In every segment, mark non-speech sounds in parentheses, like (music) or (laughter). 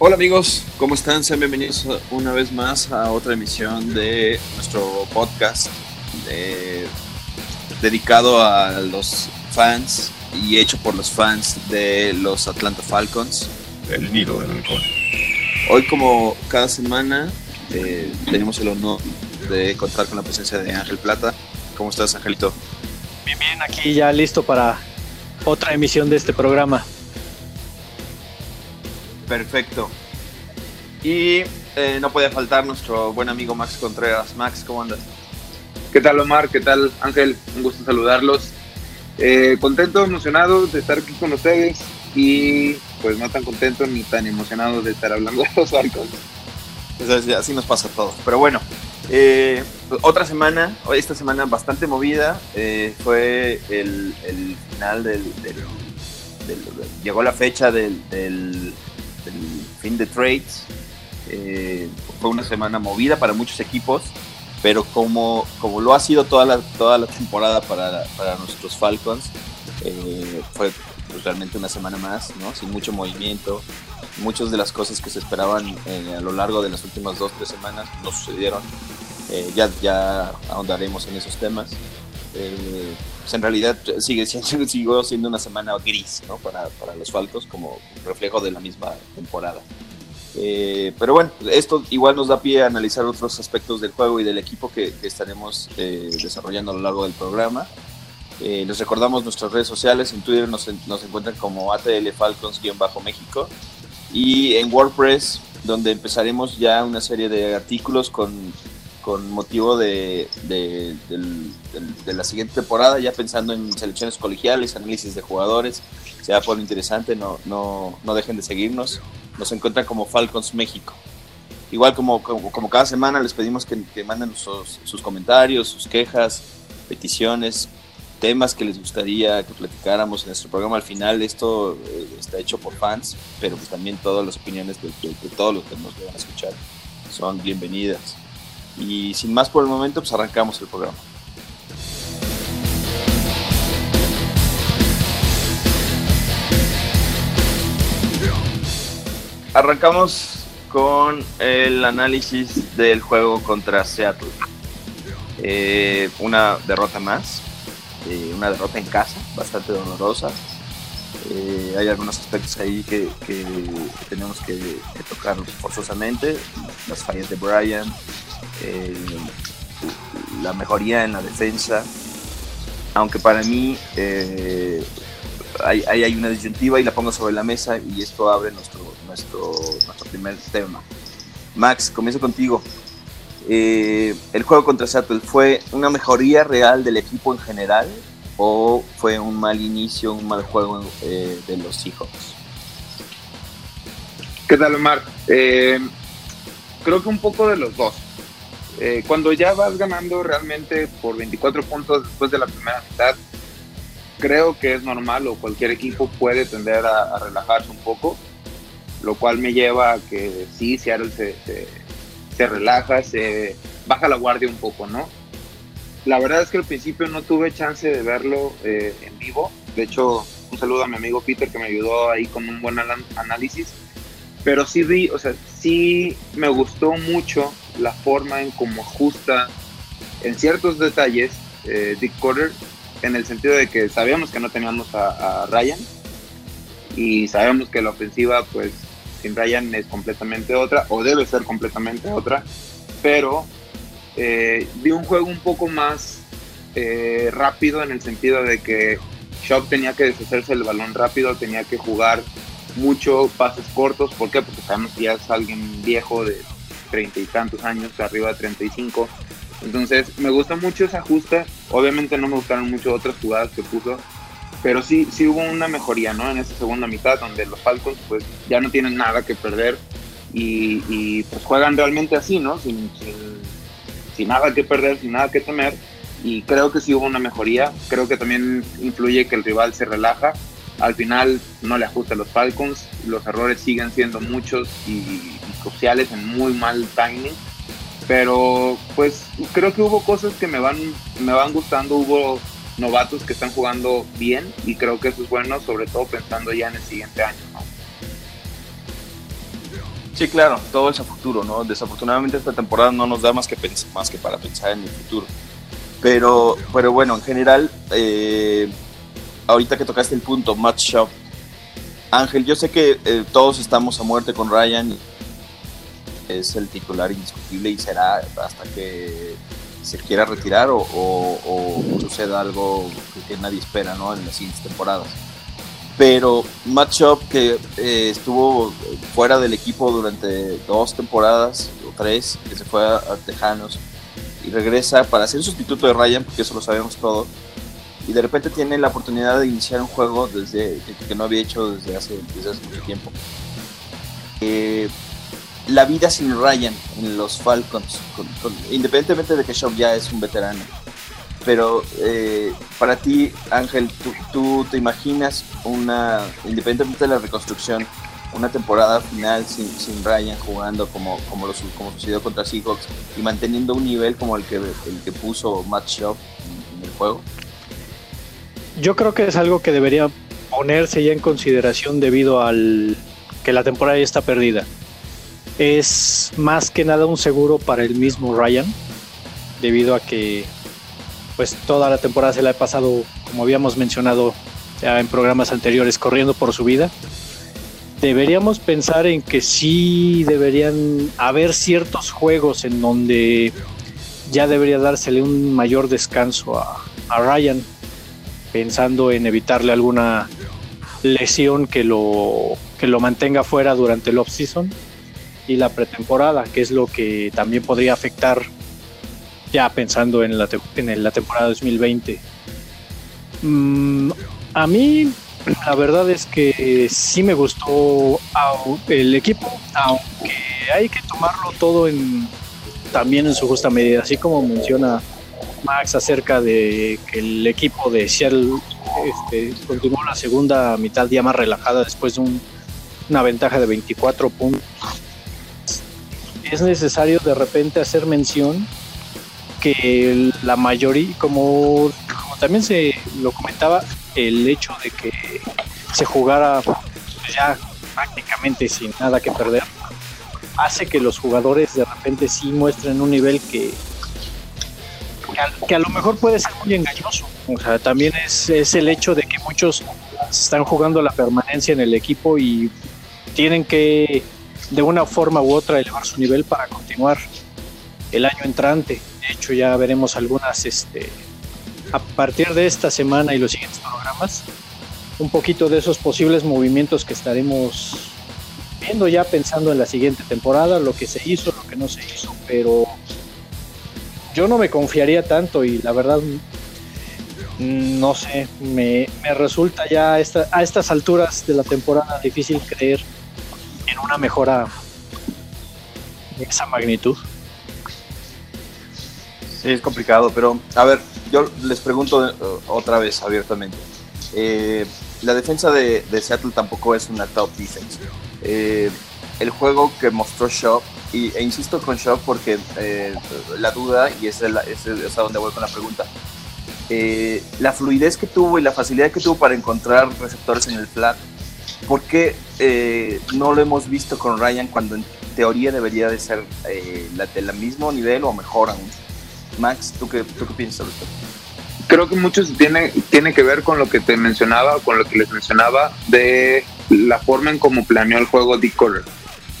Hola amigos, ¿cómo están? Sean bienvenidos una vez más a otra emisión de nuestro podcast dedicado a los fans y hecho por los fans de los Atlanta Falcons. El nido del halcón. Hoy como cada semana eh, tenemos el honor de contar con la presencia de Ángel Plata. ¿Cómo estás Angelito? Bien, bien, aquí ya listo para otra emisión de este programa. Perfecto. Y eh, no puede faltar nuestro buen amigo Max Contreras. Max, ¿cómo andas? ¿Qué tal Omar? ¿Qué tal Ángel? Un gusto saludarlos. Eh, contento, emocionado de estar aquí con ustedes y pues no tan contento ni tan emocionado de estar hablando de los barcos. Pues así nos pasa a todos. Pero bueno, eh, otra semana, esta semana bastante movida, fue el, final del, Llegó la fecha del fin de trades. Eh, fue una semana movida para muchos equipos, pero como, como lo ha sido toda la, toda la temporada para, para nuestros Falcons, eh, fue pues, realmente una semana más, ¿no? sin mucho movimiento. Muchas de las cosas que se esperaban eh, a lo largo de las últimas dos, tres semanas no sucedieron. ya, ya ahondaremos en esos temas. Pues en realidad sigue siendo, (laughs) siendo una semana gris ¿no? para, para los Falcos como reflejo de la misma temporada. Eh, pero bueno, esto igual nos da pie a analizar otros aspectos del juego y del equipo que, estaremos eh, desarrollando a lo largo del programa. Eh, les recordamos nuestras redes sociales, en Twitter nos, nos encuentran como ATL Falcons-México y en WordPress, donde empezaremos ya una serie de artículos con con motivo de, de, la siguiente temporada, ya pensando en selecciones colegiales, análisis de jugadores, sea por lo interesante, no, no, no dejen de seguirnos. Nos encuentran como Falcons México. Igual como, como, cada semana les pedimos que, que manden sus, sus, comentarios, sus quejas, peticiones, temas que les gustaría que platicáramos en nuestro programa. Al final esto eh, está hecho por fans, pero pues también todas las opiniones de, de todos los que nos van a escuchar son bienvenidas. Y sin más por el momento, pues arrancamos el programa. Arrancamos con el análisis del juego contra Seattle. Eh, una derrota más, eh, una derrota en casa, bastante dolorosa. Eh, hay algunos aspectos ahí que, tenemos que, que, tocar forzosamente. Las fallas de Brian, eh, la mejoría en la defensa, aunque para mí eh, hay, hay, una disyuntiva y la pongo sobre la mesa y esto abre nuestro, nuestro, nuestro primer tema. Max, comienzo contigo. Eh, ¿El juego contra Seattle fue una mejoría real del equipo en general o fue un mal inicio, un mal juego de los Seahawks? ¿Qué tal, Omar? creo que un poco de los dos. Eh, cuando ya vas ganando realmente por 24 puntos después de la primera mitad, creo que es normal o cualquier equipo puede tender a, relajarse un poco, lo cual me lleva a que sí, Seattle se, se, relaja, se baja la guardia un poco, ¿no? La verdad es que al principio no tuve chance de verlo eh, en vivo, de hecho un saludo a mi amigo Peter que me ayudó ahí con un buen análisis, pero sí vi, o sea, sí me gustó mucho la forma en cómo ajusta en ciertos detalles eh, Dick Carter, en el sentido de que sabíamos que no teníamos a, Ryan y sabemos que la ofensiva pues sin Ryan es completamente otra o debe ser completamente otra, pero eh, vi un juego un poco más eh, rápido en el sentido de que Shock tenía que deshacerse el balón rápido, tenía que jugar mucho pases cortos, ¿por qué? Porque sabemos que ya es alguien viejo de treinta y tantos años, arriba de 35. Entonces me gusta mucho esa ajuste. Obviamente no me gustaron mucho otras jugadas que puso, pero sí, sí hubo una mejoría, ¿no? En esa segunda mitad, donde los Falcons pues ya no tienen nada que perder y, pues juegan realmente así, ¿no? Sin, sin, nada que perder, sin nada que temer. Y creo que sí hubo una mejoría. Creo que también influye que el rival se relaja. Al final no le ajusta a los Falcons. Los errores siguen siendo muchos y sociales en muy mal timing. Pero pues creo que hubo cosas que me van, me van gustando, hubo novatos que están jugando bien y creo que eso es bueno, sobre todo pensando ya en el siguiente año. Sí, claro, todo es a futuro, ¿no? Desafortunadamente esta temporada no nos da más que, más que para pensar en el futuro. Pero, pero bueno, en general, eh, ahorita que tocaste el punto, match Shop, Ángel, yo sé que eh, todos estamos a muerte con Ryan, es el titular indiscutible y será hasta que se quiera retirar o, suceda algo que, nadie espera ¿no? en las siguientes temporadas pero Matchup que eh, estuvo fuera del equipo durante dos temporadas o tres, que se fue a, Tejanos y regresa para ser sustituto de Ryan, porque eso lo sabemos todo, y de repente tiene la oportunidad de iniciar un juego desde que, no había hecho desde hace, desde hace mucho tiempo. Eh, la vida sin Ryan en los Falcons, independientemente de que Shop ya es un veterano, pero eh, para ti, Ángel, ¿tú, te imaginas una, independientemente de la reconstrucción, una temporada final sin, sin Ryan jugando como, como, lo, como sucedió contra Seahawks y manteniendo un nivel como el que, el que puso Matt Schaub en, el juego? Yo creo que es algo que debería ponerse ya en consideración debido al que la temporada ya está perdida. Es más que nada un seguro para el mismo Ryan, debido a que pues toda la temporada se la ha pasado, como habíamos mencionado en programas anteriores, corriendo por su vida. Deberíamos pensar en que sí deberían haber ciertos juegos en donde ya debería dársele un mayor descanso a, Ryan, pensando en evitarle alguna lesión que lo, que lo mantenga fuera durante el off-season y la pretemporada, que es lo que también podría afectar ya pensando en la, en la temporada 2020. Mm, a mí, la verdad es que sí me gustó el equipo, aunque hay que tomarlo todo en, también en su justa medida, así como menciona Max acerca de que el equipo de Seattle este, continuó la segunda mitad ya más relajada después de una ventaja de 24 puntos. Es necesario de repente hacer mención que la mayoría, como, también se lo comentaba, el hecho de que se jugara ya prácticamente sin nada que perder, hace que los jugadores de repente sí muestren un nivel que, que, a, lo mejor puede ser muy engañoso. O sea, también es, es el hecho de que muchos están jugando la permanencia en el equipo y tienen que de una forma u otra elevar su nivel para continuar el año entrante. De hecho, ya veremos algunas, este, a partir de esta semana y los siguientes programas, un poquito de esos posibles movimientos que estaremos viendo ya pensando en la siguiente temporada, lo que se hizo, lo que no se hizo, pero yo no me confiaría tanto y la verdad no sé, me, resulta ya a estas alturas de la temporada difícil creer en una mejora de esa magnitud. Sí, es complicado, pero a ver, yo les pregunto eh, otra vez abiertamente. Eh, la defensa de, Seattle tampoco es una top defense. Eh, el juego que mostró Shaw, y, e insisto con Shaw porque la duda, y es, es, a donde voy con la pregunta, la fluidez que tuvo y la facilidad que tuvo para encontrar receptores en el flat, ¿por qué no lo hemos visto con Ryan cuando en teoría debería de ser la, del mismo nivel o mejor aún? Max, ¿tú qué, tú qué piensas Creo que mucho tiene, tiene que ver con lo que te mencionaba, con lo que les mencionaba, de la forma en cómo planeó el juego Dick.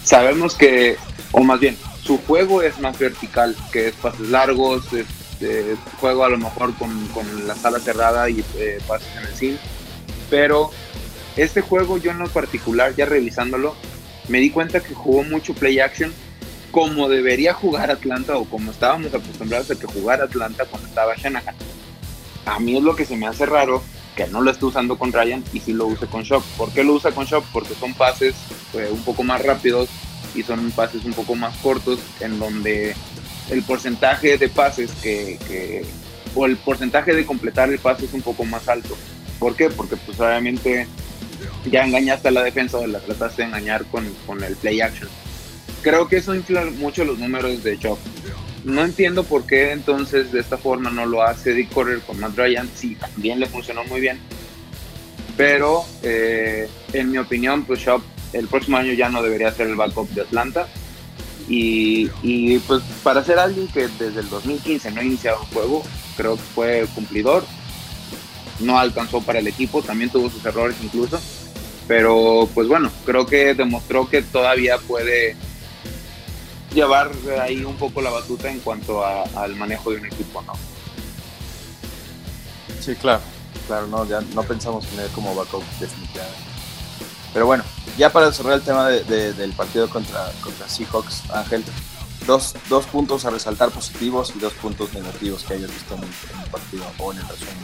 Sabemos que, o más bien, su juego es más vertical, que es pases largos, es, juego a lo mejor con, con la sala cerrada y eh, pases en el sim. Pero este juego yo en lo particular, ya revisándolo, me di cuenta que jugó mucho play action como debería jugar Atlanta o como estábamos acostumbrados a que jugara Atlanta cuando estaba Shanahan. A mí es lo que se me hace raro que no lo esté usando con Ryan y sí lo use con Shock. ¿Por qué lo usa con Shock? Porque son pases eh, un poco más rápidos y son pases un poco más cortos en donde el porcentaje de pases que, o el porcentaje de completar el pase es un poco más alto. ¿Por qué? Porque pues obviamente ya engañaste a la defensa o la trataste de engañar con, con el play action creo que eso infla mucho los números de Chop. No entiendo por qué entonces de esta forma no lo hace Dick Correr con Matt Ryan. Sí, también le funcionó muy bien. Pero eh, en mi opinión, pues Chop el próximo año ya no debería ser el backup de Atlanta. Y, y, pues para ser alguien que desde el 2015 no ha iniciado un juego, creo que fue cumplidor. No alcanzó para el equipo, también tuvo sus errores incluso. Pero pues bueno, creo que demostró que todavía puede llevar ahí un poco la batuta en cuanto al manejo de un equipo, ¿no? Sí, claro, claro, no, ya no pensamos en él como backup definitivamente. Pero bueno, ya para cerrar el tema del partido contra, contra Seahawks, Ángel, dos, dos, puntos a resaltar positivos y dos puntos negativos que hayas visto en el, partido o en el resumen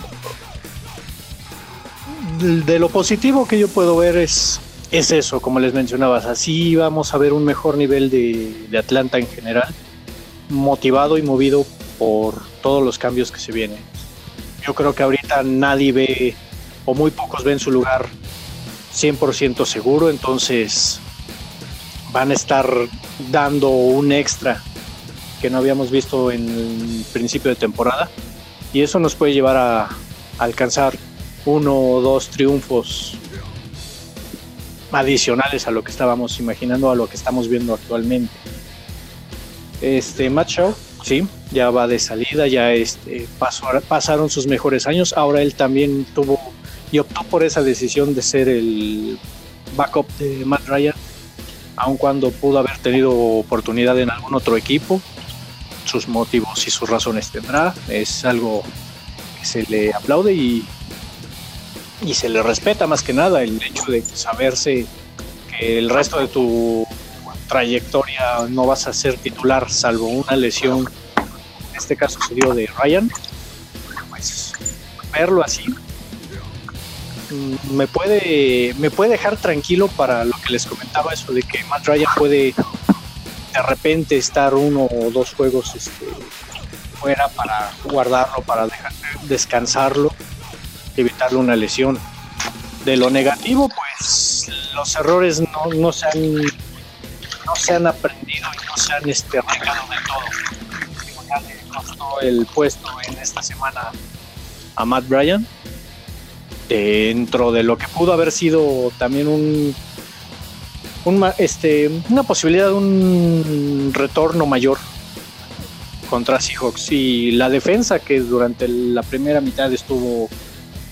del De lo positivo que yo puedo ver es, es eso, como les mencionabas, así vamos a ver un mejor nivel de, de Atlanta en general, motivado y movido por todos los cambios que se vienen. Yo creo que ahorita nadie ve, o muy pocos ven su lugar 100% seguro, entonces van a estar dando un extra que no habíamos visto en el principio de temporada y eso nos puede llevar a, alcanzar uno o dos triunfos adicionales a lo que estábamos imaginando, a lo que estamos viendo actualmente. Este Matt sí, ya va de salida, ya este, pasaron sus mejores años, ahora él también tuvo y optó por esa decisión de ser el backup de Matt Ryan, aun cuando pudo haber tenido oportunidad en algún otro equipo. Sus motivos y sus razones tendrá, es algo que se le aplaude y, y se le respeta más que nada el hecho de saberse que el resto de tu trayectoria no vas a ser titular salvo una lesión, en este caso se dio de Ryan, pues verlo así me puede, me puede dejar tranquilo para lo que les comentaba, eso de que Matt Ryan puede de repente estar uno o dos juegos este, fuera para guardarlo, para dejar, descansarlo, evitarle una lesión. De lo negativo, pues los errores no, no, se, han, no se han aprendido y no se han este, arreglado de todo. el puesto en esta semana a Matt Bryan dentro de lo que pudo haber sido también un, este, una posibilidad de un retorno mayor contra Seahawks y la defensa que durante la primera mitad estuvo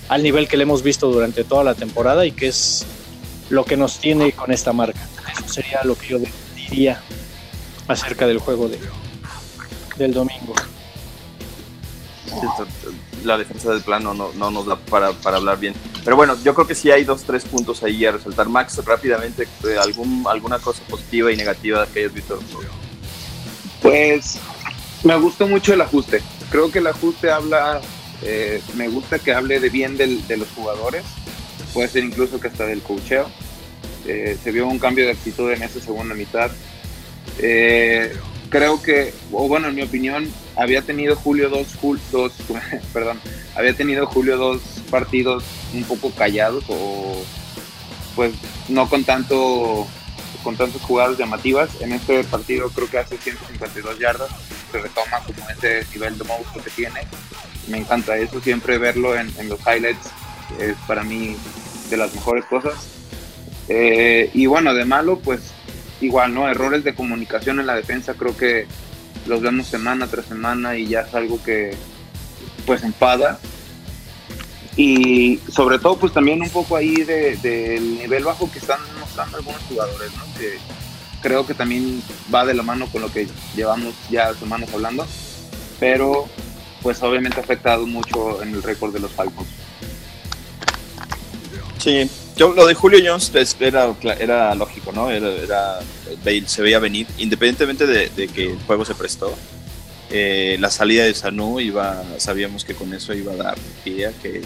al nivel que le hemos visto durante toda la temporada y que es lo que nos tiene con esta marca. Eso sería lo que yo diría acerca del juego de, del domingo la defensa del plano no, no nos da para, para, hablar bien. Pero bueno, yo creo que sí hay dos, tres puntos ahí a resaltar. Max, rápidamente, eh, algún, alguna cosa positiva y negativa que hayas visto. Pues me gustó mucho el ajuste. Creo que el ajuste habla, eh, me gusta que hable de bien del, de los jugadores. Puede ser incluso que hasta del cocheo. Eh, se vio un cambio de actitud en esa segunda mitad. Eh, creo que, o bueno, en mi opinión, había tenido Julio dos, dos (laughs) perdón, había tenido Julio dos partidos un poco callados o pues no con tanto con tantas jugadas llamativas. En este partido creo que hace 152 yardas, se retoma como ese nivel de monstruo que tiene. Me encanta eso, siempre verlo en, los highlights es para mí de las mejores cosas. Eh, y bueno, de malo, pues igual, ¿no? Errores de comunicación en la defensa creo que los vemos semana tras semana y ya es algo que pues enfada. Y sobre todo pues también un poco ahí del de, nivel bajo que están mostrando algunos jugadores, ¿no? Que creo que también va de la mano con lo que llevamos ya semanas hablando, pero pues obviamente ha afectado mucho en el récord de los Falcons. Sí, yo, lo de Julio Jones era, era lógico, ¿no? Era, se veía venir, independientemente de, que el juego se prestó. Eh, la salida de Sanu iba, sabíamos que con eso iba a dar pie a que,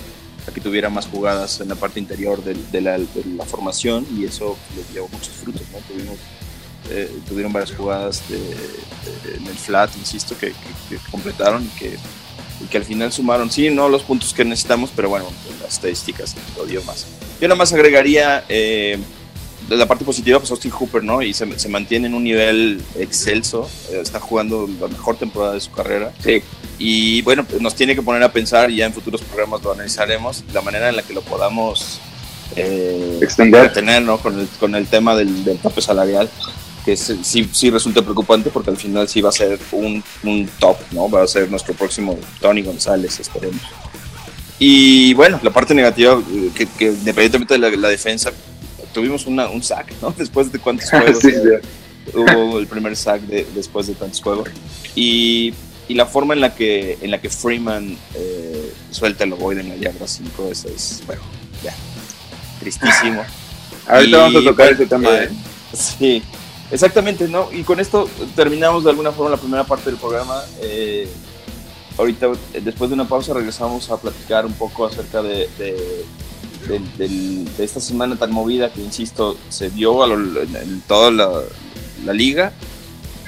a que tuviera más jugadas en la parte interior de, la, formación y eso le llevó muchos frutos, ¿no? Tuvimos, eh, tuvieron varias jugadas en el flat, insisto, que, completaron y que, y que al final sumaron, sí, no los puntos que necesitamos, pero bueno, las estadísticas lo dio más. Yo nada más agregaría eh, de la parte positiva, pues Austin Hooper, ¿no? Y se, se mantiene en un nivel excelso, eh, está jugando la mejor temporada de su carrera. Sí. Y bueno, pues nos tiene que poner a pensar, y ya en futuros programas lo analizaremos, la manera en la que lo podamos eh, extender, tener, ¿no? Con el, con el tema del, del tope salarial, que sí, sí resulta preocupante porque al final sí va a ser un, un top, ¿no? Va a ser nuestro próximo Tony González, esperemos. Y bueno, la parte negativa, eh, que, que independientemente de la, defensa, tuvimos una, un sack, ¿no? (laughs) Después de cuántos (laughs) juegos. Hubo el primer sack de, después de tantos juegos. Y, y, la forma en la que, en la que Freeman eh, suelta el ovoide en la yarda 5, eso es, bueno, ya, tristísimo. (laughs) Ahorita vamos a tocar ese tema, ¿eh? Sí, exactamente, ¿no? Y con esto terminamos de alguna forma la primera parte del programa. Ahorita, después de una pausa, regresamos a platicar un poco acerca de, de, esta semana tan movida que, insisto, se dio a en, toda la, liga,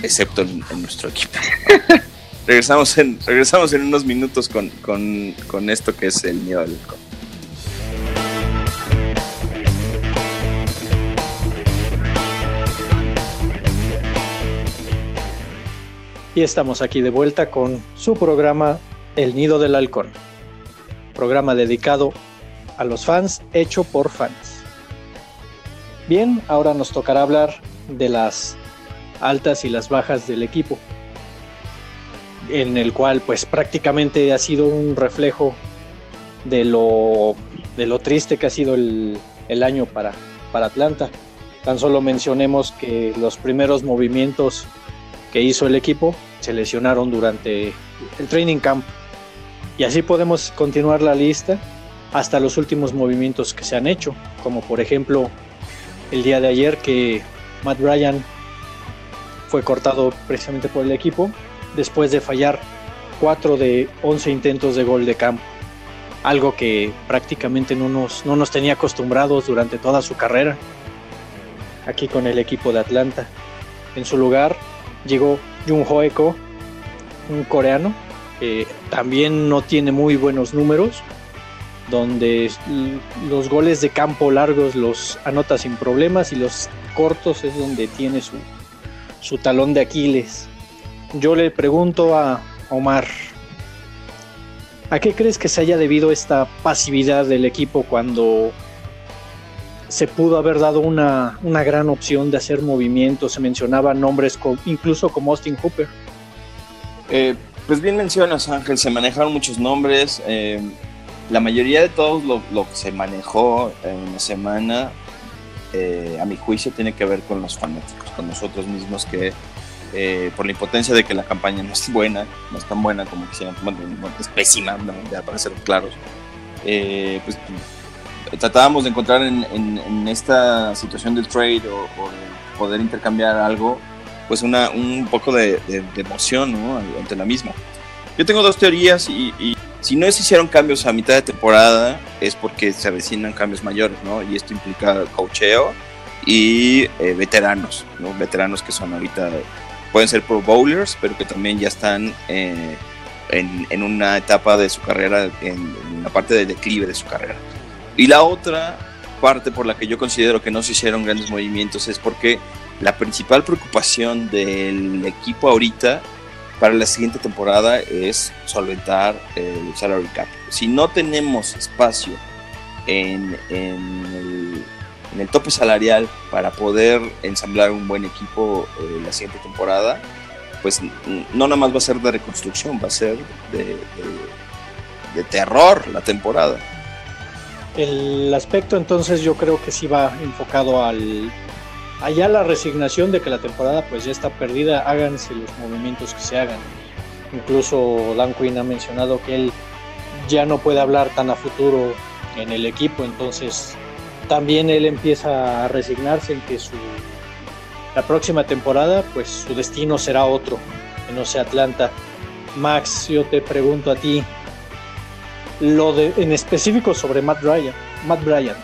excepto en, nuestro equipo. (laughs) regresamos, en, regresamos en unos minutos con, con, con esto que es el miedo al Y estamos aquí de vuelta con su programa El Nido del Halcón. Programa dedicado a los fans, hecho por fans. Bien, ahora nos tocará hablar de las altas y las bajas del equipo, en el cual pues prácticamente ha sido un reflejo de lo, de lo triste que ha sido el, el año para, para Atlanta. Tan solo mencionemos que los primeros movimientos que hizo el equipo se lesionaron durante el training camp. Y así podemos continuar la lista hasta los últimos movimientos que se han hecho, como por ejemplo el día de ayer que Matt Bryan fue cortado precisamente por el equipo después de fallar 4 de 11 intentos de gol de campo, algo que prácticamente no nos, no nos tenía acostumbrados durante toda su carrera aquí con el equipo de Atlanta. En su lugar llegó Jung Hoeko, un coreano, que también no tiene muy buenos números, donde los goles de campo largos los anota sin problemas y los cortos es donde tiene su, su talón de Aquiles. Yo le pregunto a Omar, ¿a qué crees que se haya debido esta pasividad del equipo cuando se pudo haber dado una, gran opción de hacer movimientos, se mencionaban nombres incluso como Austin Hooper. Eh, pues bien mencionas Ángel, se manejaron muchos nombres, eh, la mayoría de todos lo, que se manejó en la semana, eh, a mi juicio, tiene que ver con los fanáticos, con nosotros mismos que por la impotencia de que la campaña no es buena, no es tan buena como quisieran, es pésima, ya para ser claros, pues tratábamos de encontrar en, esta situación del trade o, poder intercambiar algo, pues una, un poco de, emoción ¿no? ante la misma. Yo tengo dos teorías y, si no se hicieron cambios a mitad de temporada es porque se avecinan cambios mayores, ¿no? Y esto implica cocheo y eh, veteranos, ¿no? Veteranos que son ahorita, pueden ser pro bowlers, pero que también ya están eh, en, en, una etapa de su carrera, en, en la parte de declive de su carrera. Y la otra parte por la que yo considero que no se hicieron grandes movimientos es porque la principal preocupación del equipo ahorita para la siguiente temporada es solventar el salary cap. Si no tenemos espacio en, el, tope salarial para poder ensamblar un buen equipo eh, la siguiente temporada, pues no nada más va a ser de reconstrucción, va a ser de terror la temporada. El aspecto entonces yo creo que sí va enfocado al allá la resignación de que la temporada pues ya está perdida, háganse los movimientos que se hagan. Incluso Dan Quinn ha mencionado que él ya no puede hablar tan a futuro en el equipo, entonces también él empieza a resignarse en que su la próxima temporada pues su destino será otro, que no sea Atlanta. Max, yo te pregunto a ti, lo de, en específico sobre Matt Bryan, Matt Bryan,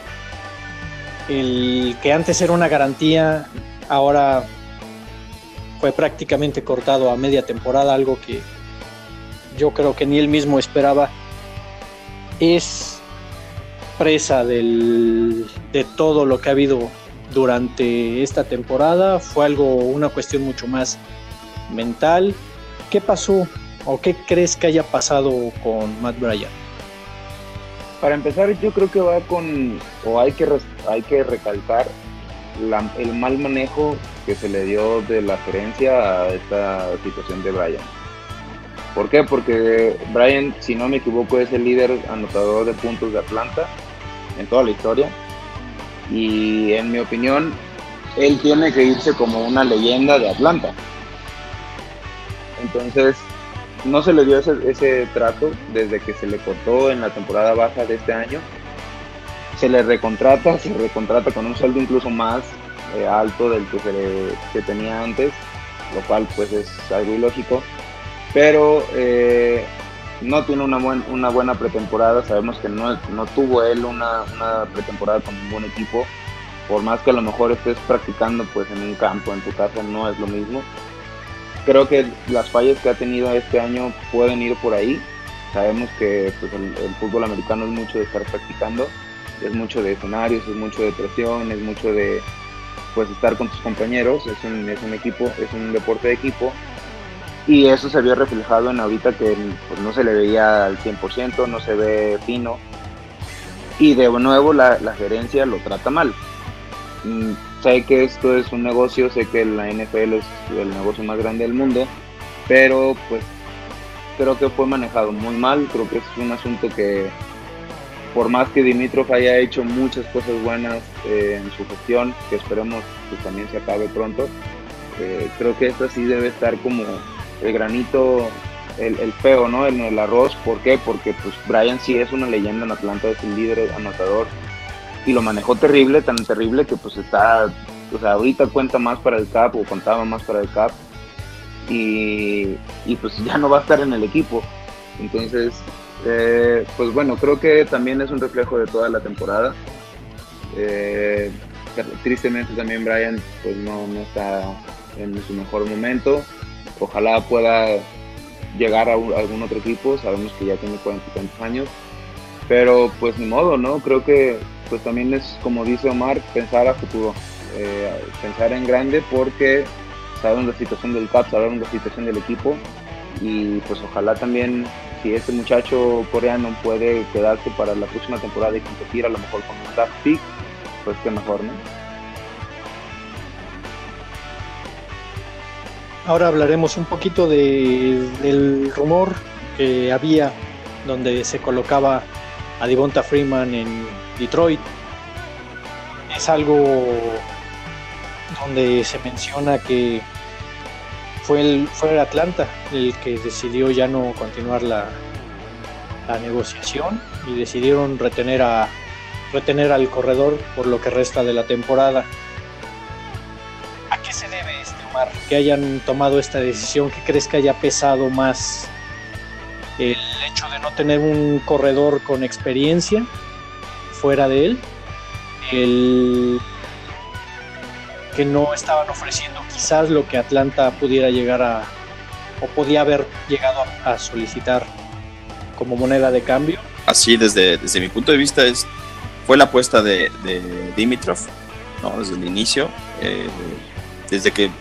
el que antes era una garantía, ahora fue prácticamente cortado a media temporada, algo que yo creo que ni él mismo esperaba, es presa del, de todo lo que ha habido durante esta temporada, fue algo, una cuestión mucho más mental. ¿Qué pasó o qué crees que haya pasado con Matt Bryan? Para empezar, yo creo que va con, o hay que, hay que recalcar el mal manejo que se le dio de la gerencia a esta situación de Brian. ¿Por qué? Porque Brian, si no me equivoco, es el líder anotador de puntos de Atlanta en toda la historia. Y en mi opinión, él tiene que irse como una leyenda de Atlanta. Entonces, no se le dio ese, trato desde que se le cortó en la temporada baja de este año. Se le recontrata, se recontrata con un sueldo incluso más eh, alto del que, se tenía antes, lo cual pues es algo ilógico. Pero eh, no tiene una, una buena pretemporada, sabemos que no, no tuvo él una, una pretemporada con ningún equipo, por más que a lo mejor estés practicando pues en un campo, en tu casa, no es lo mismo creo que las fallas que ha tenido este año pueden ir por ahí. Sabemos que pues, el, fútbol americano es mucho de estar practicando, es mucho de escenarios, es mucho de presión, es mucho de pues estar con tus compañeros, es un, es un equipo, es un deporte de equipo. Y eso se vio reflejado en ahorita que pues, no se le veía al 100%, no se ve fino. Y de nuevo la, la gerencia lo trata mal. Mm, sé que esto es un negocio, sé que la NFL es el negocio más grande del mundo, pero pues creo que fue manejado muy mal, creo que es un asunto que por más que Dimitrov haya hecho muchas cosas buenas eh, en su gestión, que esperemos que también se acabe pronto, eh, creo que esto sí debe estar como el granito, el, el feo, ¿no? El, el arroz, ¿por qué? Porque pues Brian sí es una leyenda en Atlanta, es el líder anotador, y lo manejó terrible, tan terrible que pues está, o sea, ahorita cuenta más para el CAP o contaba más para el CAP y, pues ya no va a estar en el equipo. Entonces, eh, pues bueno, creo que también es un reflejo de toda la temporada. Eh, tristemente también Brian pues no, no está en su mejor momento. Ojalá pueda llegar a, algún otro equipo, sabemos que ya tiene 40 años, pero pues ni modo, ¿no? Creo que pues también es, como dice Omar, pensar a futuro, eh, pensar en grande porque sabemos la situación del CAP, sabemos la situación del equipo y pues ojalá también si este muchacho coreano puede quedarse para la próxima temporada y competir a lo mejor con un pick, pues que mejor, ¿no? Ahora hablaremos un poquito de, del rumor que había donde se colocaba a Devonta Freeman en Detroit. Es algo donde se menciona que fue el, fue Atlanta el que decidió ya no continuar la, la negociación y decidieron retener a retener al corredor por lo que resta de la temporada. ¿A qué se debe este Omar que hayan tomado esta decisión? ¿Qué crees que haya pesado más el hecho de no tener un corredor con experiencia fuera de él, que no estaban ofreciendo quizás lo que Atlanta pudiera llegar a o podía haber llegado a, solicitar como moneda de cambio. Así desde, desde mi punto de vista es fue la apuesta de, Dimitrov, ¿no? desde el inicio, eh, desde que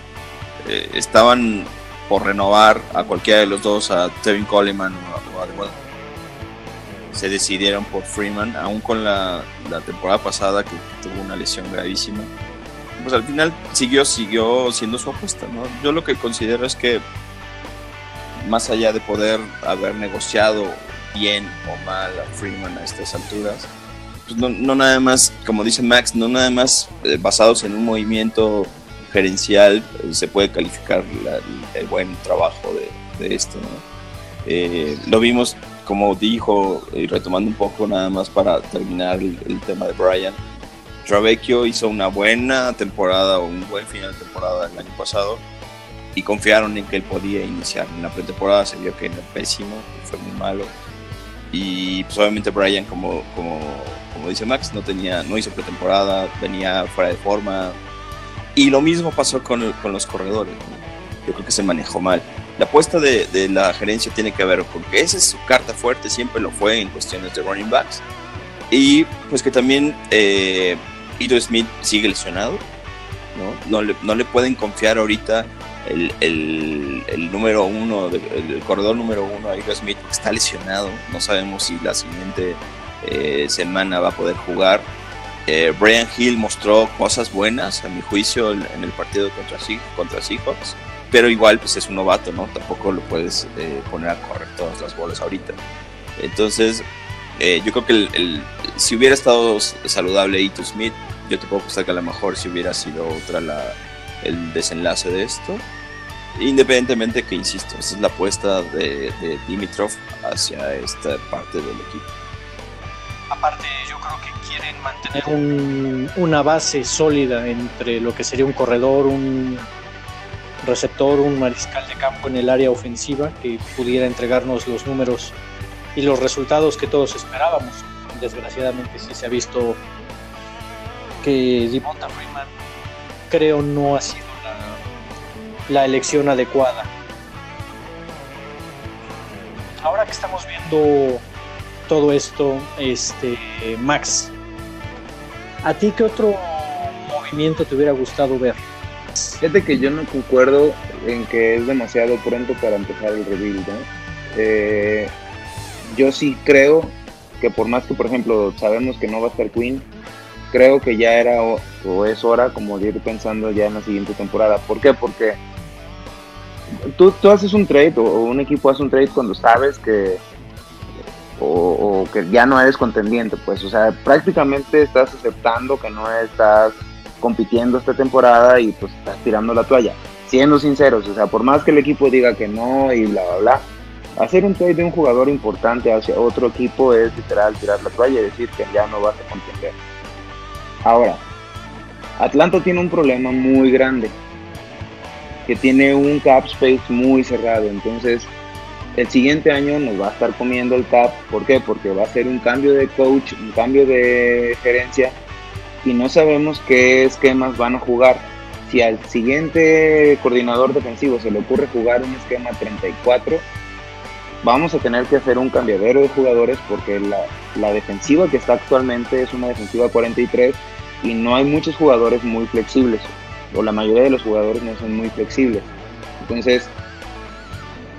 eh, estaban por renovar a cualquiera de los dos, a Tevin Coleman o a, se decidieron por Freeman, aún con la, temporada pasada que tuvo una lesión gravísima. Pues al final siguió, siguió siendo su apuesta. ¿no? Yo lo que considero es que más allá de poder haber negociado bien o mal a Freeman a estas alturas, pues no, no, nada más, como dice Max, no nada más eh, basados en un movimiento gerencial eh, se puede calificar el buen trabajo de, de esto. Eh, lo vimos, como dijo, y retomando un poco nada más para terminar el, tema de Brian, Travecchio hizo una buena temporada o un buen final de temporada el año pasado y confiaron en que él podía iniciar. En la pretemporada se vio que era pésimo, fue muy malo. Y pues obviamente Brian, como, como, como dice Max, no, tenía, no hizo pretemporada, venía fuera de forma, y lo mismo pasó con, con los corredores. Yo creo que se manejó mal. La apuesta de, de, la gerencia tiene que ver con que esa es su carta fuerte, siempre lo fue en cuestiones de running backs. Y pues que también eh, Ito Smith sigue lesionado. ¿no? No, le, no le pueden confiar ahorita el, el, el número uno, el, corredor número uno a Ito Smith, porque está lesionado. No sabemos si la siguiente eh, semana va a poder jugar. Eh, Brian Hill mostró cosas buenas, a mi juicio, en el partido contra, contra Seahawks, pero igual pues es un novato, ¿no? Tampoco lo puedes eh, poner a correr todas las bolas ahorita. Entonces, yo creo que el, si hubiera estado saludable Ito Smith, yo te puedo apostar que a lo mejor si hubiera sido otra la, el desenlace de esto. Independientemente que, insisto, esa es la apuesta de, de Dimitrov hacia esta parte del equipo. Aparte, yo creo que quieren mantener una base sólida entre lo que sería un corredor, un receptor, un mariscal de campo en el área ofensiva que pudiera entregarnos los números y los resultados que todos esperábamos. Desgraciadamente sí se ha visto que Devonta Freeman creo no ha sido la, elección adecuada. Ahora que estamos viendo todo esto, este Max, ¿a ti qué otro movimiento te hubiera gustado ver? Fíjate que yo no concuerdo en que es demasiado pronto para empezar el rebuild. Eh, yo sí creo que por más que, por ejemplo, sabemos que no va a estar Queen, creo que ya era o, es hora como de ir pensando ya en la siguiente temporada. ¿Por qué? Porque tú, tú haces un trade o, un equipo hace un trade cuando sabes que o, que ya no eres contendiente, pues, o sea, prácticamente estás aceptando que no estás compitiendo esta temporada y pues estás tirando la toalla. Siendo sinceros, o sea, por más que el equipo diga que no y bla, bla, bla, hacer un trade de un jugador importante hacia otro equipo es literal tirar la toalla y decir que ya no vas a contender. Ahora, Atlanta tiene un problema muy grande, que tiene un cap space muy cerrado, entonces el siguiente año nos va a estar comiendo el cap, ¿por qué? Porque va a ser un cambio de coach, un cambio de gerencia y no sabemos qué esquemas van a jugar. Si al siguiente coordinador defensivo se le ocurre jugar un esquema 34, vamos a tener que hacer un cambiadero de jugadores porque la, defensiva que está actualmente es una defensiva 43 y no hay muchos jugadores muy flexibles, o la mayoría de los jugadores no son muy flexibles. Entonces,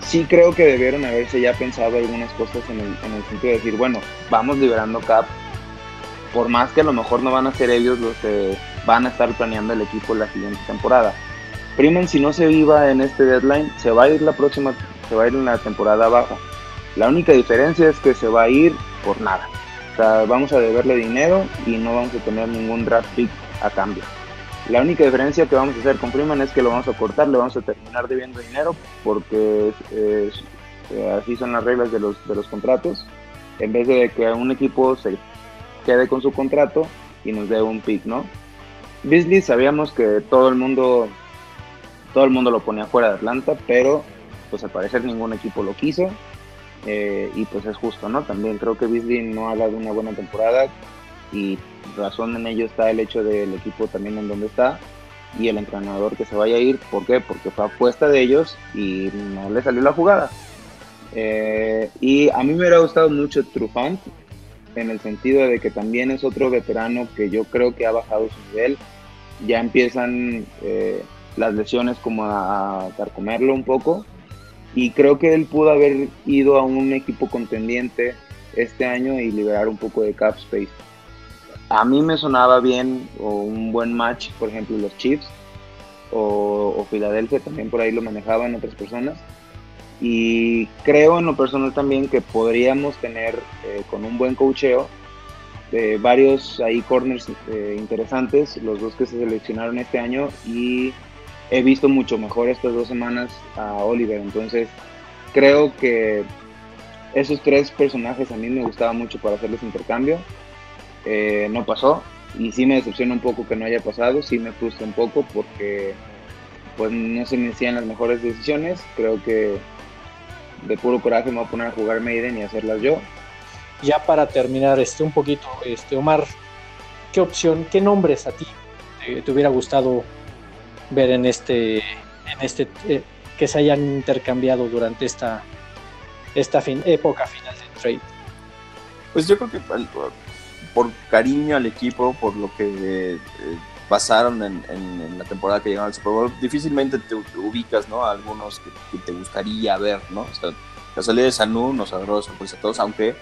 sí creo que debieron haberse ya pensado algunas cosas en el, en el sentido de decir, bueno, vamos liberando cap, por más que a lo mejor no van a ser ellos los que van a estar planeando el equipo la siguiente temporada. Primen, si no se iba en este deadline, se va a ir la próxima, se va a ir en la temporada baja. La única diferencia es que se va a ir por nada vamos a deberle dinero y no vamos a tener ningún draft pick a cambio. La única diferencia que vamos a hacer con Freeman es que lo vamos a cortar, le vamos a terminar debiendo dinero porque eh, así son las reglas de los, de los contratos. En vez de que un equipo se quede con su contrato y nos dé un pick, ¿no? Beasley sabíamos que todo el mundo todo el mundo lo ponía fuera de Atlanta, pero pues al parecer ningún equipo lo quiso eh, y pues es justo, ¿no? También creo que Beasley no ha dado una buena temporada y razón en ello está el hecho del equipo también en donde está y el entrenador que se vaya a ir. ¿Por qué? Porque fue apuesta de ellos y no le salió la jugada. Eh, y a mí me hubiera gustado mucho Trufant en el sentido de que también es otro veterano que yo creo que ha bajado su nivel. Ya empiezan eh, las lesiones como a, a carcomerlo un poco y creo que él pudo haber ido a un equipo contendiente este año y liberar un poco de cap space. A mí me sonaba bien o un buen match, por ejemplo, los Chiefs o, o Filadelfia, también por ahí lo manejaban otras personas. Y creo en lo personal también que podríamos tener eh, con un buen cocheo eh, varios ahí corners eh, interesantes, los dos que se seleccionaron este año y he visto mucho mejor estas dos semanas a Oliver. Entonces, creo que esos tres personajes a mí me gustaba mucho para hacerles intercambio. Eh, no pasó y sí me decepciona un poco que no haya pasado, sí me frustra un poco porque pues no se me hacían las mejores decisiones. Creo que de puro coraje me voy a poner a jugar Maiden y hacerlas yo. Ya para terminar este un poquito, este Omar, ¿qué opción, qué nombres a ti te hubiera gustado ver en este, en este eh, que se hayan intercambiado durante esta, esta época final del trade? Pues yo creo que por cariño al equipo, por lo que eh, pasaron en, la temporada que llegaron al Super Bowl, difícilmente te ubicas, ¿no? A algunos que, te gustaría ver, ¿no? La salida de Sanu nos agarró sorpresa a todos, aunque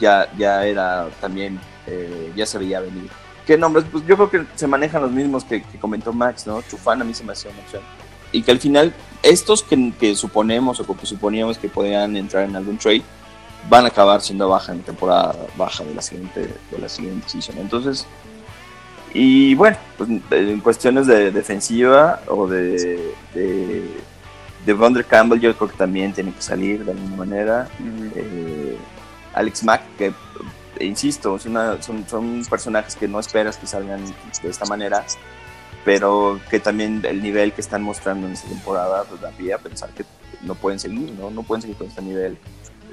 ya, ya era también, eh, ya se veía venir. ¿Qué nombres? Pues yo creo que se manejan los mismos que, comentó Max, ¿no? Chufán a mí se me hacía una opción. Y que al final, estos que, que suponemos o que suponíamos que podían entrar en algún trade, van a acabar siendo baja en temporada baja de la siguiente, de la siguiente season. Entonces, y bueno, pues en cuestiones de defensiva o de, de, de Campbell, yo creo que también tiene que salir de alguna manera. Eh, Alex Mack, que insisto, son, son personajes que no esperas que salgan de esta manera, pero que también el nivel que están mostrando en esta temporada pues da pie a pensar que no pueden seguir, ¿no? No pueden seguir con este nivel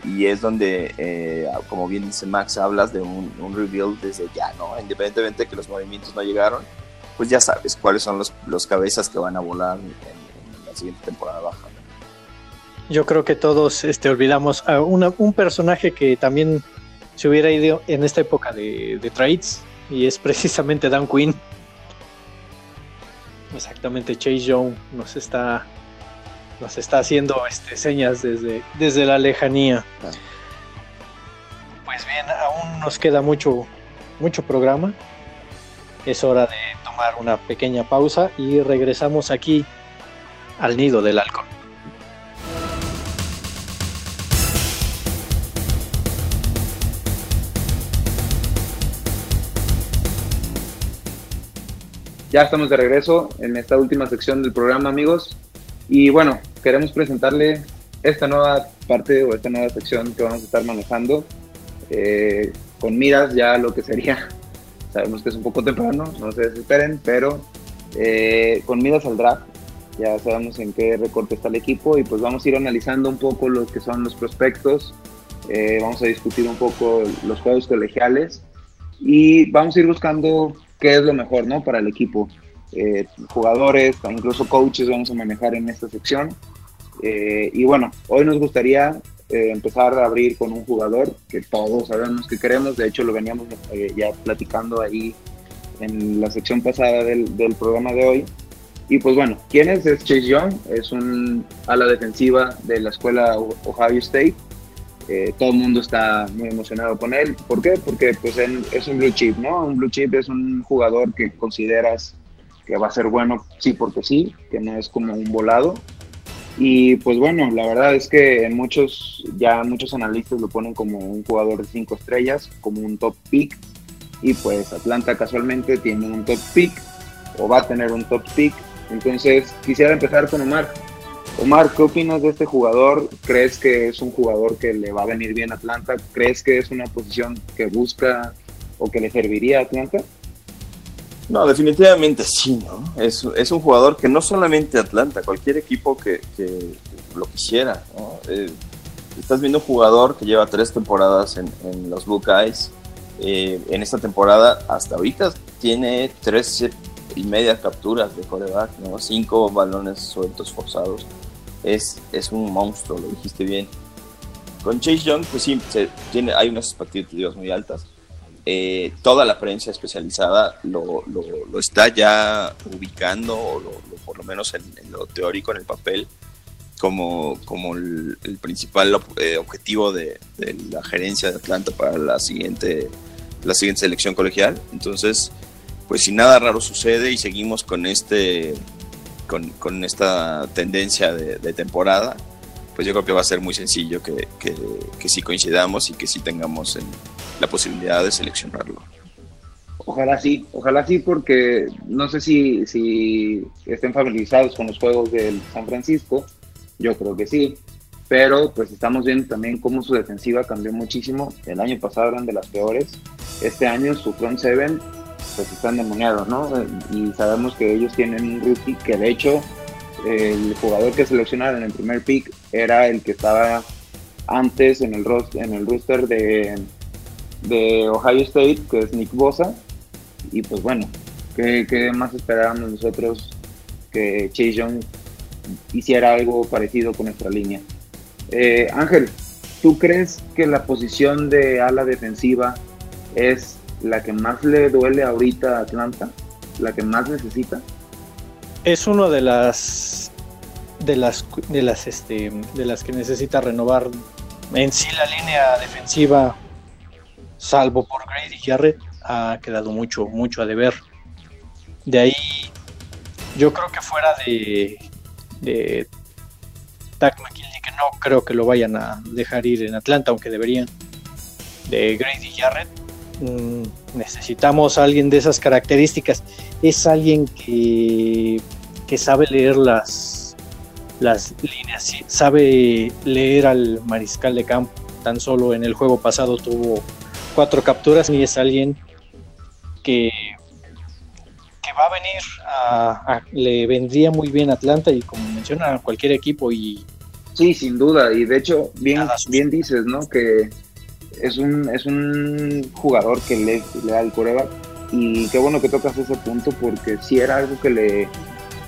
y es donde, eh, como bien dice Max, hablas de un, un, reveal desde ya, ¿no? Independientemente de que los movimientos no llegaron, pues ya sabes cuáles son los, los cabezas que van a volar en, la siguiente temporada baja. Yo creo que todos este, olvidamos a un personaje que también se hubiera ido en esta época de, de trades y es precisamente Dan Quinn. Exactamente, Chase Young nos está nos está haciendo este, señas desde, desde la lejanía. Pues bien, aún nos queda mucho, mucho programa. Es hora de tomar una pequeña pausa y regresamos aquí al nido del halcón. Ya estamos de regreso en esta última sección del programa, amigos. Y bueno, queremos presentarle esta nueva parte o esta nueva sección que vamos a estar manejando eh, con miras ya lo que sería, (laughs) sabemos que es un poco temprano, no se desesperen, pero eh, con miras al draft, ya sabemos en qué recorte está el equipo y pues vamos a ir analizando un poco lo que son los prospectos, eh, vamos a discutir un poco los juegos colegiales y vamos a ir buscando qué es lo mejor ¿no? para el equipo. Eh, jugadores, incluso coaches vamos a manejar en esta sección. Eh, y bueno, hoy nos gustaría eh, empezar a abrir con un jugador que todos sabemos que queremos, de hecho lo veníamos ya platicando ahí en la sección pasada del, del, programa de hoy. Y pues bueno, ¿quién es? Es Chase Young, es un ala defensiva de la escuela Ohio State. todo el mundo está muy emocionado con él. ¿Por qué? Porque pues es un blue chip, ¿no? Un blue chip es un jugador que consideras que va a ser bueno sí porque sí, que no es como un volado. Y pues bueno, la verdad es que en muchos, ya muchos analistas lo ponen como un jugador de cinco estrellas, como un top pick. Y pues Atlanta casualmente tiene un top pick, o va a tener un top pick. Entonces quisiera empezar con Omar. Omar, ¿qué opinas de este jugador? ¿Crees que es un jugador que le va a venir bien a Atlanta? ¿Crees que es una posición que busca o que le serviría a Atlanta? No, definitivamente sí, ¿no? Es, es un jugador que no solamente Atlanta, cualquier equipo que, que lo quisiera, ¿no? Eh, estás viendo un jugador que lleva tres temporadas en, los Buckeyes. Eh, en esta temporada, hasta ahorita, tiene tres y media capturas de coreback, ¿no? Cinco balones sueltos forzados. Es, es un monstruo, lo dijiste bien. Con Chase Young, pues sí, tiene, hay unas expectativas muy altas eh, toda la prensa especializada lo, lo, está ya ubicando, o por lo menos en, lo teórico, en el papel, como, como el, principal eh, objetivo de, la gerencia de Atlanta para la siguiente, la siguiente selección colegial. Entonces, pues si nada raro sucede y seguimos con, este, con, con esta tendencia de, temporada, pues yo creo que va a ser muy sencillo que, que, que sí coincidamos y que sí tengamos la posibilidad de seleccionarlo. Ojalá sí, ojalá sí, porque no sé si, si estén familiarizados con los juegos del San Francisco, yo creo que sí, pero pues estamos viendo también cómo su defensiva cambió muchísimo. El año pasado eran de las peores, este año su front seven pues están demoniados, ¿no? Y sabemos que ellos tienen un rookie que de hecho el jugador que seleccionaron en el primer pick era el que estaba antes en el, roster, en el roster de, de Ohio State, que es Nick Bosa. Y pues bueno, ¿qué, más esperábamos nosotros que Chase Young hiciera algo parecido con nuestra línea? Eh, Ángel, ¿tú crees que la posición de ala defensiva es la que más le duele ahorita a Atlanta? ¿La que más necesita? es uno de las de las de las este de las que necesita renovar en sí la línea defensiva, salvo por Grady Jarrett, ha quedado mucho, mucho a deber. De ahí, yo creo que fuera de, de Tack McKinley, que no creo que lo vayan a dejar ir en Atlanta, aunque deberían, de Grady Jarrett, mm, necesitamos a alguien de esas características. Es alguien que, que sabe leer las, las líneas, sabe leer al mariscal de campo. Tan solo en el juego pasado tuvo cuatro capturas y es alguien que, que va a venir a, le vendría muy bien a Atlanta y como menciona cualquier equipo y sí sin duda. Y de hecho bien bien dices no que es un es un jugador que le, le da el coreback y qué bueno que tocas ese punto porque si era algo que le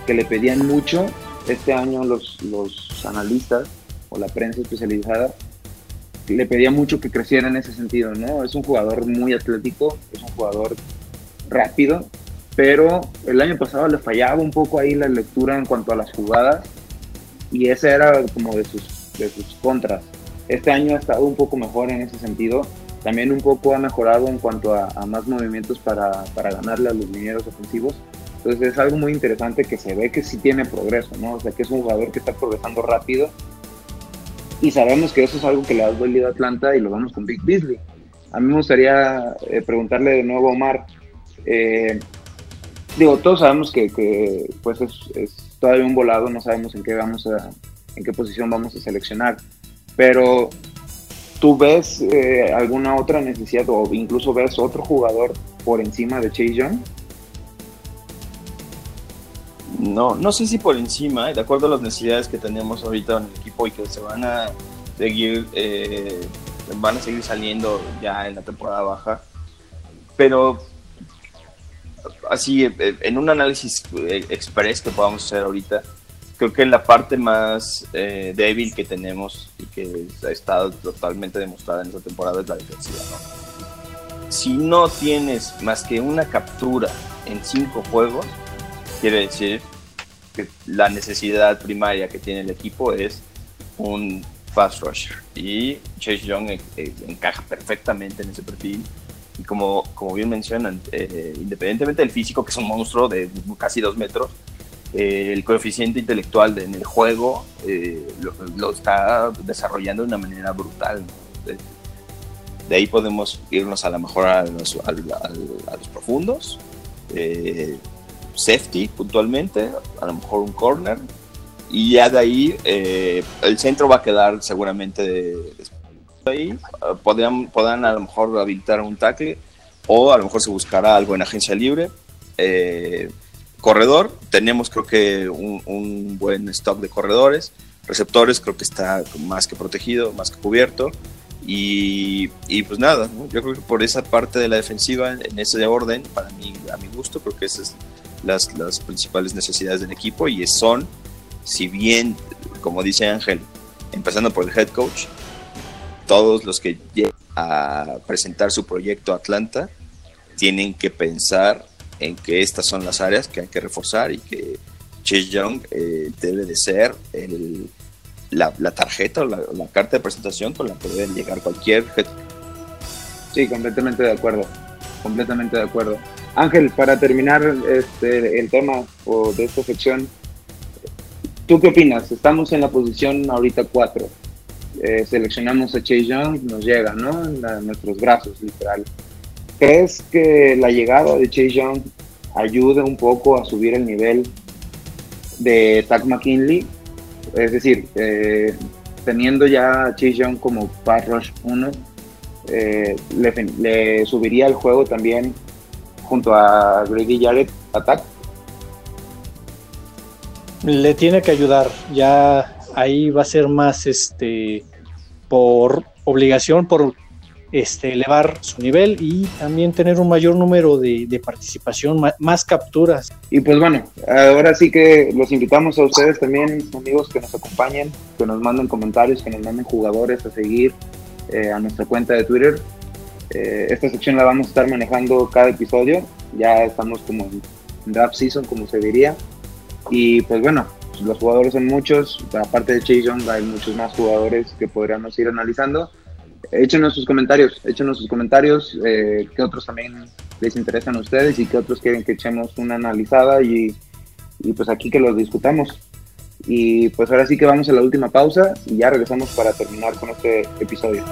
que le pedían mucho. Este año los los analistas o la prensa especializada le pedía mucho que creciera en ese sentido, ¿no? Es un jugador muy atlético, es un jugador rápido, pero el año pasado le fallaba un poco ahí la lectura en cuanto a las jugadas y ese era como de sus, de sus contras. Este año ha estado un poco mejor en ese sentido, también un poco ha mejorado en cuanto a, más movimientos para, para, ganarle a los linieros ofensivos. Entonces es algo muy interesante que se ve que sí tiene progreso, ¿no? O sea, que es un jugador que está progresando rápido y sabemos que eso es algo que le ha dolido a Atlanta y lo vamos con Big Beasley. A mí me gustaría eh, preguntarle de nuevo a Omar, eh, digo, todos sabemos que, pues es, todavía un volado, no sabemos en qué vamos a, en qué posición vamos a seleccionar, pero ¿tú ves eh, alguna otra necesidad o incluso ves otro jugador por encima de Chase Young? No, no sé si por encima, de acuerdo a las necesidades que tenemos ahorita en el equipo y que se van a seguir, van a seguir saliendo ya en la temporada baja. Pero así, eh, en un análisis eh, express que podamos hacer ahorita, creo que la parte más eh, débil que tenemos y que ha estado totalmente demostrada en esta temporada es la defensiva. Si no tienes más que una captura en cinco juegos, quiere decir que la necesidad primaria que tiene el equipo es un fast rusher. Y Chase Young encaja perfectamente en ese perfil y como, como bien mencionan, eh, independientemente del físico, que es un monstruo de casi dos metros, eh, el coeficiente intelectual en el juego eh, lo, está desarrollando de una manera brutal. De, ahí podemos irnos a lo mejor a los, a, los profundos, safety puntualmente, a lo mejor un corner, y ya de ahí el centro va a quedar seguramente de, ahí, podrían, podrán a lo mejor habilitar un tackle o a lo mejor se buscará algo en agencia libre. Eh, corredor, tenemos creo que un, buen stock de corredores. Receptores creo que está más que protegido, más que cubierto. Y, pues nada, yo creo que por esa parte de la defensiva, en ese orden, para mí, a mi gusto, creo que esas son las, las principales necesidades del equipo y son, si bien, como dice Ángel, empezando por el head coach, todos los que lleguen a presentar su proyecto a Atlanta tienen que pensar en que estas son las áreas que hay que reforzar y que Chase Young eh, debe de ser la, tarjeta o la, carta de presentación con la que debe llegar cualquier Sí, completamente de acuerdo, completamente de acuerdo. Ángel, para terminar este, el tema de esta sección, ¿tú qué opinas? Estamos en la posición ahorita 4 eh, seleccionamos a Chase Young, nos llega, ¿no? Nuestros brazos, literal. ¿Crees que la llegada de Chase Young ayuda un poco a subir el nivel de Tack McKinley? Es decir, eh, teniendo ya a Chase Young como pass rush 1, eh, le, subiría el juego también junto a Grady Jarrett Attack. Le tiene que ayudar, ya ahí va a ser más este por obligación, por este, elevar su nivel y también tener un mayor número de, participación, más, capturas. Y pues bueno, ahora sí que los invitamos a ustedes también, amigos, que nos acompañen, que nos manden comentarios, que nos manden jugadores a seguir eh, a nuestra cuenta de Twitter. Eh, esta sección la vamos a estar manejando cada episodio, ya estamos como en draft season, como se diría. Y pues bueno, los jugadores son muchos, aparte de Chase Young hay muchos más jugadores que podríamos ir analizando. Échenos sus comentarios, échenos sus comentarios, eh, qué otros también les interesan a ustedes y qué otros quieren que echemos una analizada y, y pues aquí que los discutamos. Y pues ahora sí que vamos a la última pausa y ya regresamos para terminar con este episodio.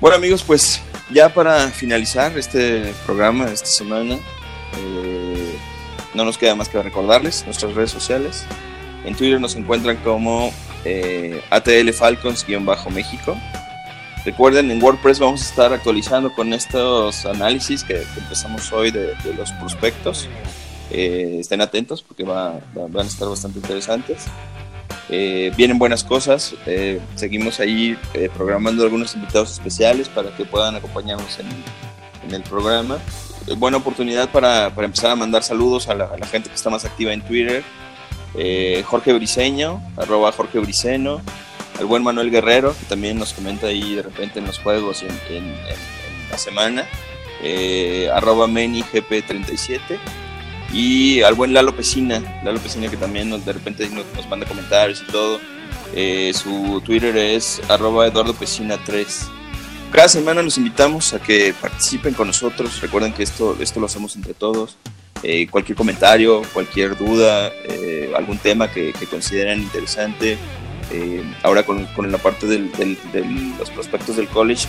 Bueno amigos, pues ya para finalizar este programa de esta semana, eh, no nos queda más que recordarles nuestras redes sociales. En Twitter nos encuentran como eh, ATL Falcons-México. Recuerden, en WordPress vamos a estar actualizando con estos análisis que, empezamos hoy de, los prospectos. Eh, estén atentos porque van a estar bastante interesantes. Eh, vienen buenas cosas, eh, seguimos ahí eh, programando algunos invitados especiales para que puedan acompañarnos en, el programa. buena oportunidad para, para, empezar a mandar saludos a la, gente que está más activa en Twitter. Jorge Briseño, arroba Jorge Briceno, al buen Manuel Guerrero, que también nos comenta ahí de repente en los juegos y en, la semana, arroba MeniGP37 y al buen Lalo Pesina, Lalo Pesina que también nos, de repente nos, manda comentarios y todo. Eh, su Twitter es arroba Eduardo Pesina 3. Cada semana los invitamos a que participen con nosotros. Recuerden que esto, esto lo hacemos entre todos. Eh, cualquier comentario, cualquier duda, eh, algún tema que, que consideren interesante. ahora con, con, la parte de los prospectos del college,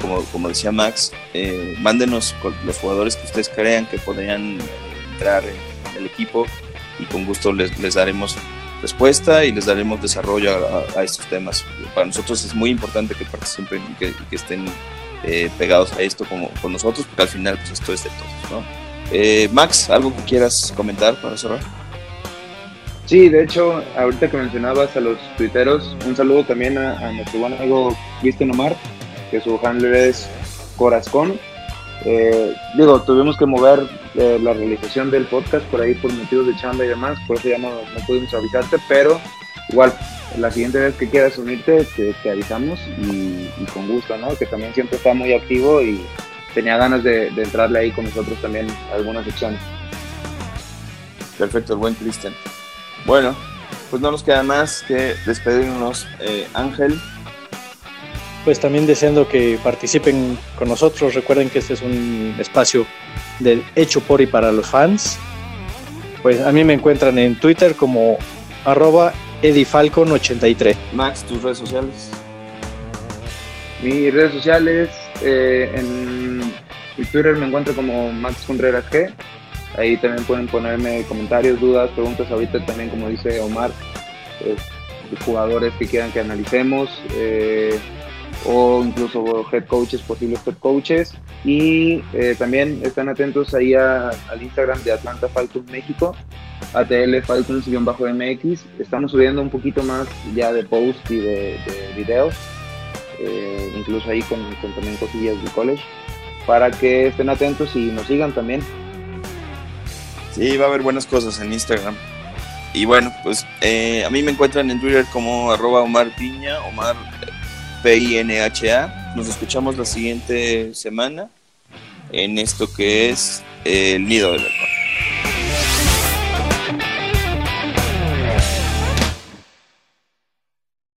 como, como decía Max, mándenos los jugadores que ustedes crean que podrían entrar en el equipo y con gusto les, les daremos respuesta y les daremos desarrollo a, estos temas. Para nosotros es muy importante que participen y que, estén eh, pegados a esto como con nosotros, porque al final pues esto es de todos. Eh, Max, ¿algo que quieras comentar para cerrar? Sí, de hecho, ahorita que mencionabas a los tuiteros, un saludo también a, nuestro buen amigo Cristian Omar, que su handler es Corazón. Eh, digo, tuvimos que mover eh, la realización del podcast por ahí por motivos de chamba y demás, por eso ya no, no pudimos avisarte, pero igual, la siguiente vez que quieras unirte, te, avisamos y, con gusto, ¿no? Que también siempre está muy activo y tenía ganas de, entrarle ahí con nosotros también algunas secciones. Perfecto, el buen Cristian. Bueno, pues no nos queda más que despedirnos, eh, Ángel pues también deseando que participen con nosotros. Recuerden que este es un espacio del hecho por y para los fans. Pues a mí me encuentran en Twitter como arroba edifalcon83. Max, tus redes sociales. Mis redes sociales, eh, en Twitter me encuentro como Max Contreras G. Ahí también pueden ponerme comentarios, dudas, preguntas. Ahorita también, como dice Omar, pues, jugadores que quieran que analicemos. Eh, o incluso head coaches, posibles head coaches. Y eh, también están atentos ahí al Instagram de Atlanta Falcons México, ATL Falcons-MX. Estamos subiendo un poquito más ya de post y de, videos, eh, incluso ahí con, también cosillas de college, para que estén atentos y nos sigan también. Sí, va a haber buenas cosas en Instagram. Y bueno, pues eh, a mí me encuentran en Twitter como arroba Omar Piña, Omar PINHA. Nos escuchamos la siguiente semana en esto que es el nido del